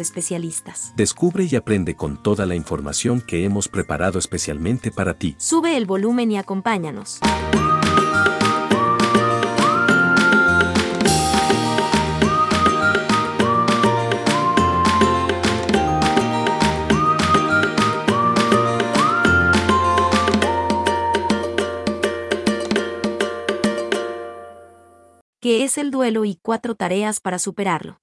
especialistas. Descubre y aprende con toda la información que hemos preparado especialmente para ti. Sube el volumen y acompáñanos. ¿Qué es el duelo y cuatro tareas para superarlo?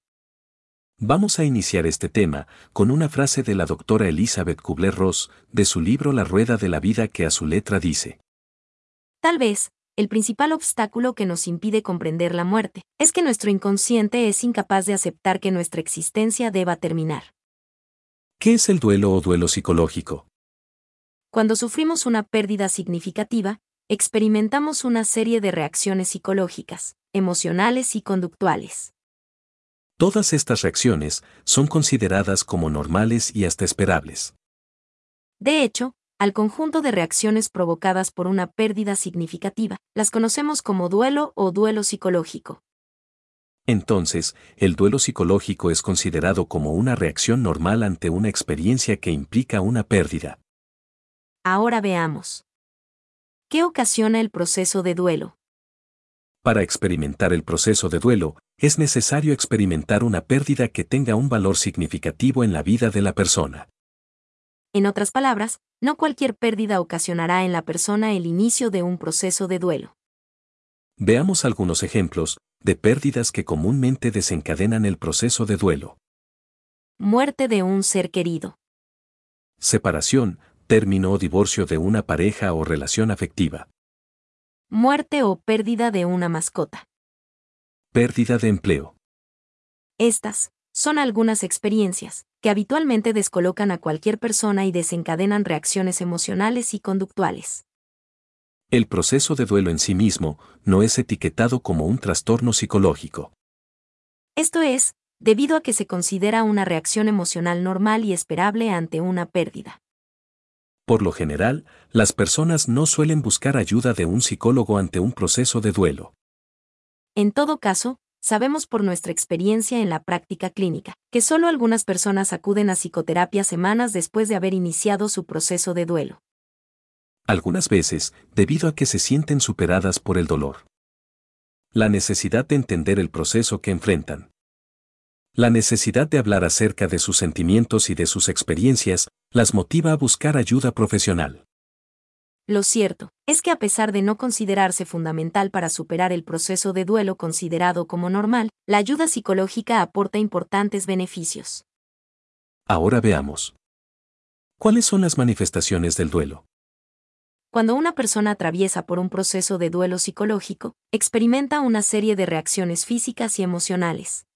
Vamos a iniciar este tema con una frase de la doctora Elizabeth Kubler-Ross de su libro La Rueda de la Vida que a su letra dice. Tal vez, el principal obstáculo que nos impide comprender la muerte es que nuestro inconsciente es incapaz de aceptar que nuestra existencia deba terminar. ¿Qué es el duelo o duelo psicológico? Cuando sufrimos una pérdida significativa, experimentamos una serie de reacciones psicológicas, emocionales y conductuales. Todas estas reacciones son consideradas como normales y hasta esperables. De hecho, al conjunto de reacciones provocadas por una pérdida significativa, las conocemos como duelo o duelo psicológico. Entonces, el duelo psicológico es considerado como una reacción normal ante una experiencia que implica una pérdida. Ahora veamos. ¿Qué ocasiona el proceso de duelo? Para experimentar el proceso de duelo, es necesario experimentar una pérdida que tenga un valor significativo en la vida de la persona. En otras palabras, no cualquier pérdida ocasionará en la persona el inicio de un proceso de duelo. Veamos algunos ejemplos de pérdidas que comúnmente desencadenan el proceso de duelo. Muerte de un ser querido. Separación, término o divorcio de una pareja o relación afectiva. Muerte o pérdida de una mascota. Pérdida de empleo. Estas son algunas experiencias que habitualmente descolocan a cualquier persona y desencadenan reacciones emocionales y conductuales. El proceso de duelo en sí mismo no es etiquetado como un trastorno psicológico. Esto es, debido a que se considera una reacción emocional normal y esperable ante una pérdida. Por lo general, las personas no suelen buscar ayuda de un psicólogo ante un proceso de duelo. En todo caso, sabemos por nuestra experiencia en la práctica clínica, que solo algunas personas acuden a psicoterapia semanas después de haber iniciado su proceso de duelo. Algunas veces, debido a que se sienten superadas por el dolor. La necesidad de entender el proceso que enfrentan. La necesidad de hablar acerca de sus sentimientos y de sus experiencias las motiva a buscar ayuda profesional. Lo cierto es que a pesar de no considerarse fundamental para superar el proceso de duelo considerado como normal, la ayuda psicológica aporta importantes beneficios. Ahora veamos. ¿Cuáles son las manifestaciones del duelo? Cuando una persona atraviesa por un proceso de duelo psicológico, experimenta una serie de reacciones físicas y emocionales.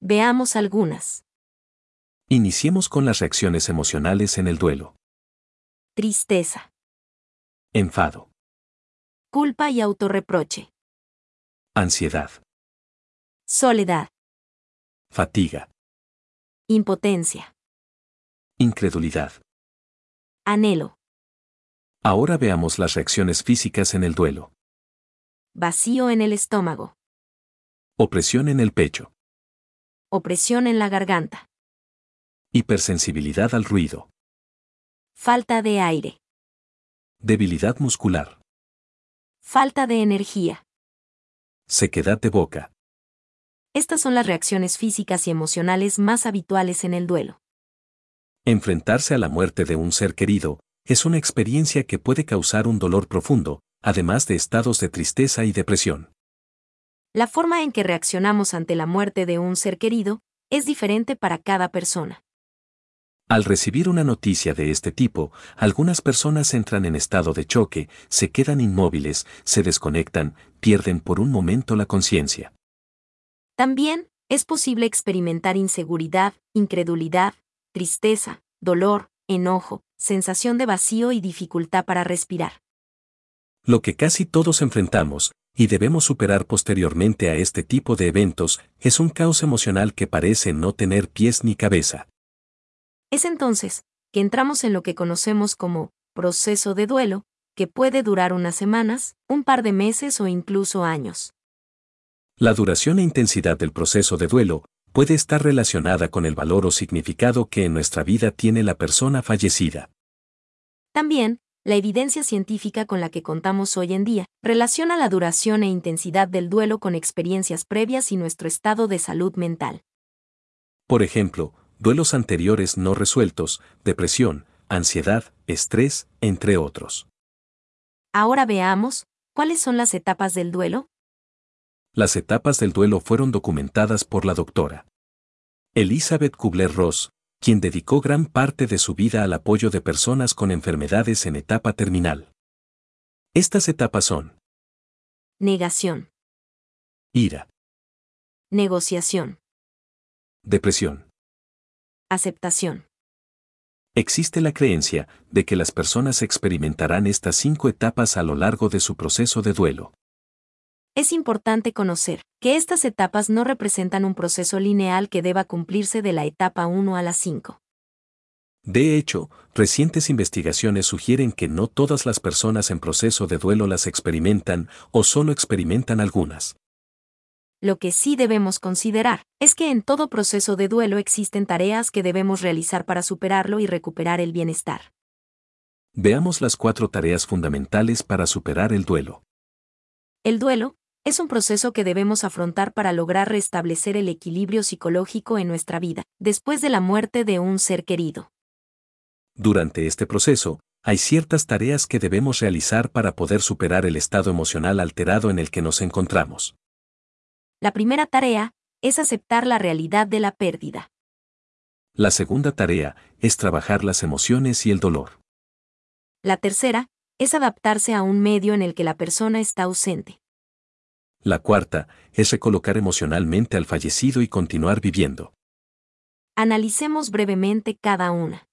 Veamos algunas. Iniciemos con las reacciones emocionales en el duelo. Tristeza. Enfado. Culpa y autorreproche. Ansiedad. Soledad. Fatiga. Impotencia. Incredulidad. Anhelo. Ahora veamos las reacciones físicas en el duelo. Vacío en el estómago. Opresión en el pecho. Opresión en la garganta. Hipersensibilidad al ruido. Falta de aire. Debilidad muscular. Falta de energía. Sequedad de boca. Estas son las reacciones físicas y emocionales más habituales en el duelo. Enfrentarse a la muerte de un ser querido es una experiencia que puede causar un dolor profundo, además de estados de tristeza y depresión. La forma en que reaccionamos ante la muerte de un ser querido es diferente para cada persona. Al recibir una noticia de este tipo, algunas personas entran en estado de choque, se quedan inmóviles, se desconectan, pierden por un momento la conciencia. También, es posible experimentar inseguridad, incredulidad, tristeza, dolor, enojo, sensación de vacío y dificultad para respirar. Lo que casi todos enfrentamos, y debemos superar posteriormente a este tipo de eventos, es un caos emocional que parece no tener pies ni cabeza. Es entonces que entramos en lo que conocemos como proceso de duelo, que puede durar unas semanas, un par de meses o incluso años. La duración e intensidad del proceso de duelo puede estar relacionada con el valor o significado que en nuestra vida tiene la persona fallecida. También, la evidencia científica con la que contamos hoy en día relaciona la duración e intensidad del duelo con experiencias previas y nuestro estado de salud mental. Por ejemplo, duelos anteriores no resueltos, depresión, ansiedad, estrés, entre otros. Ahora veamos, ¿cuáles son las etapas del duelo? Las etapas del duelo fueron documentadas por la doctora Elizabeth Kubler-Ross, quien dedicó gran parte de su vida al apoyo de personas con enfermedades en etapa terminal. Estas etapas son Negación, ira, negociación, depresión. Aceptación. Existe la creencia de que las personas experimentarán estas cinco etapas a lo largo de su proceso de duelo. Es importante conocer que estas etapas no representan un proceso lineal que deba cumplirse de la etapa 1 a la 5. De hecho, recientes investigaciones sugieren que no todas las personas en proceso de duelo las experimentan o solo experimentan algunas. Lo que sí debemos considerar es que en todo proceso de duelo existen tareas que debemos realizar para superarlo y recuperar el bienestar. Veamos las cuatro tareas fundamentales para superar el duelo. El duelo es un proceso que debemos afrontar para lograr restablecer el equilibrio psicológico en nuestra vida, después de la muerte de un ser querido. Durante este proceso, hay ciertas tareas que debemos realizar para poder superar el estado emocional alterado en el que nos encontramos. La primera tarea es aceptar la realidad de la pérdida. La segunda tarea es trabajar las emociones y el dolor. La tercera es adaptarse a un medio en el que la persona está ausente. La cuarta es recolocar emocionalmente al fallecido y continuar viviendo. Analicemos brevemente cada una.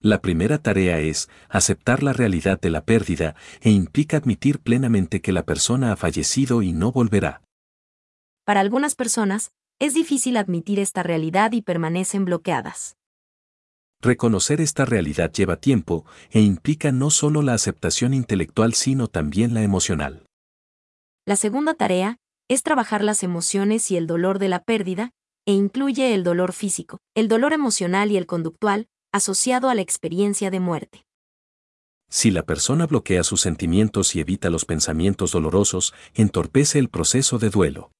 La primera tarea es aceptar la realidad de la pérdida e implica admitir plenamente que la persona ha fallecido y no volverá. Para algunas personas, es difícil admitir esta realidad y permanecen bloqueadas. Reconocer esta realidad lleva tiempo e implica no solo la aceptación intelectual sino también la emocional. La segunda tarea es trabajar las emociones y el dolor de la pérdida, e incluye el dolor físico, el dolor emocional y el conductual, asociado a la experiencia de muerte. Si la persona bloquea sus sentimientos y evita los pensamientos dolorosos, entorpece el proceso de duelo.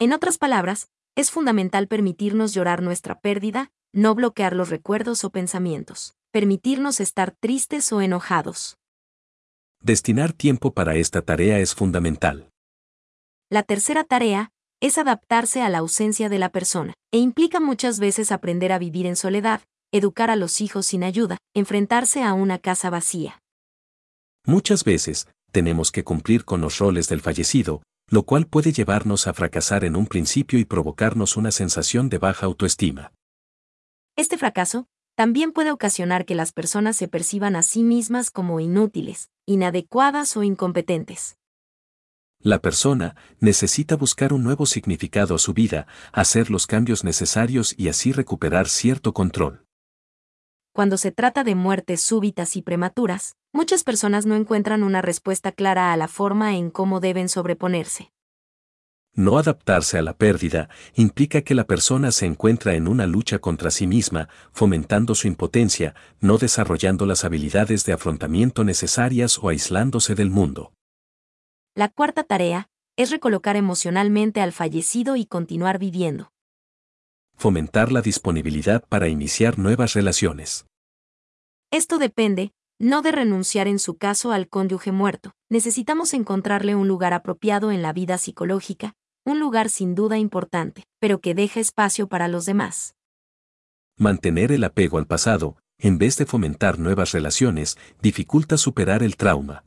En otras palabras, es fundamental permitirnos llorar nuestra pérdida, no bloquear los recuerdos o pensamientos, permitirnos estar tristes o enojados. Destinar tiempo para esta tarea es fundamental. La tercera tarea es adaptarse a la ausencia de la persona, e implica muchas veces aprender a vivir en soledad, educar a los hijos sin ayuda, enfrentarse a una casa vacía. Muchas veces, tenemos que cumplir con los roles del fallecido, lo cual puede llevarnos a fracasar en un principio y provocarnos una sensación de baja autoestima. Este fracaso también puede ocasionar que las personas se perciban a sí mismas como inútiles, inadecuadas o incompetentes. La persona necesita buscar un nuevo significado a su vida, hacer los cambios necesarios y así recuperar cierto control. Cuando se trata de muertes súbitas y prematuras, muchas personas no encuentran una respuesta clara a la forma en cómo deben sobreponerse. No adaptarse a la pérdida implica que la persona se encuentra en una lucha contra sí misma, fomentando su impotencia, no desarrollando las habilidades de afrontamiento necesarias o aislándose del mundo. La cuarta tarea es recolocar emocionalmente al fallecido y continuar viviendo. Fomentar la disponibilidad para iniciar nuevas relaciones. Esto depende, no de renunciar en su caso al cónyuge muerto. Necesitamos encontrarle un lugar apropiado en la vida psicológica, un lugar sin duda importante, pero que deja espacio para los demás. Mantener el apego al pasado, en vez de fomentar nuevas relaciones, dificulta superar el trauma.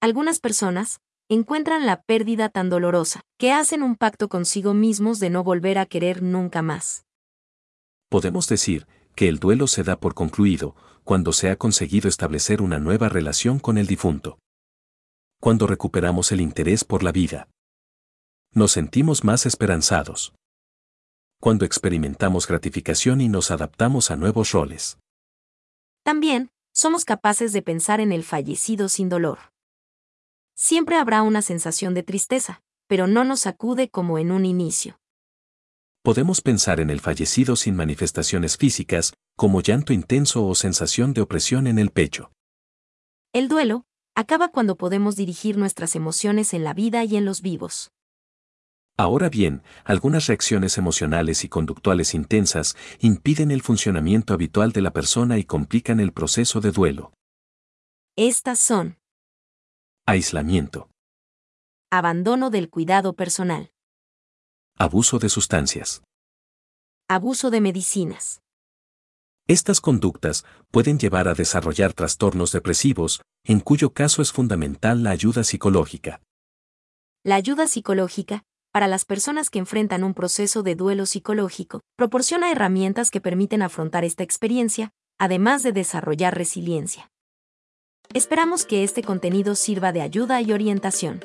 Algunas personas encuentran la pérdida tan dolorosa, que hacen un pacto consigo mismos de no volver a querer nunca más. Podemos decir que el duelo se da por concluido cuando se ha conseguido establecer una nueva relación con el difunto. Cuando recuperamos el interés por la vida. Nos sentimos más esperanzados. Cuando experimentamos gratificación y nos adaptamos a nuevos roles. También, somos capaces de pensar en el fallecido sin dolor. Siempre habrá una sensación de tristeza, pero no nos sacude como en un inicio. Podemos pensar en el fallecido sin manifestaciones físicas, como llanto intenso o sensación de opresión en el pecho. El duelo acaba cuando podemos dirigir nuestras emociones en la vida y en los vivos. Ahora bien, algunas reacciones emocionales y conductuales intensas impiden el funcionamiento habitual de la persona y complican el proceso de duelo. Estas son Aislamiento, abandono del cuidado personal, abuso de sustancias. abuso de medicinas, Estas conductas pueden llevar a desarrollar trastornos depresivos, en cuyo caso es fundamental la ayuda psicológica. la ayuda psicológica, para las personas que enfrentan un proceso de duelo psicológico, proporciona herramientas que permiten afrontar esta experiencia, además de desarrollar resiliencia. Esperamos que este contenido sirva de ayuda y orientación.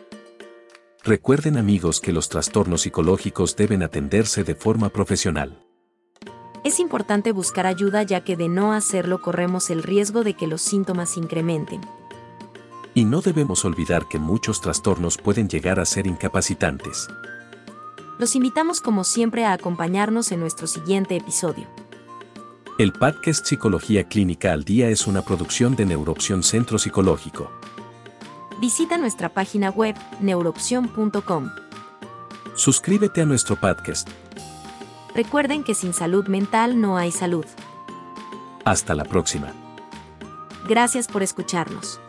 Recuerden amigos que los trastornos psicológicos deben atenderse de forma profesional. Es importante buscar ayuda ya que de no hacerlo corremos el riesgo de que los síntomas incrementen. Y no debemos olvidar que muchos trastornos pueden llegar a ser incapacitantes. Los invitamos como siempre a acompañarnos en nuestro siguiente episodio. El podcast Psicología Clínica al Día es una producción de Neuroopción Centro Psicológico. Visita nuestra página web neuroopción.com. Suscríbete a nuestro podcast. Recuerden que sin salud mental no hay salud. Hasta la próxima. Gracias por escucharnos.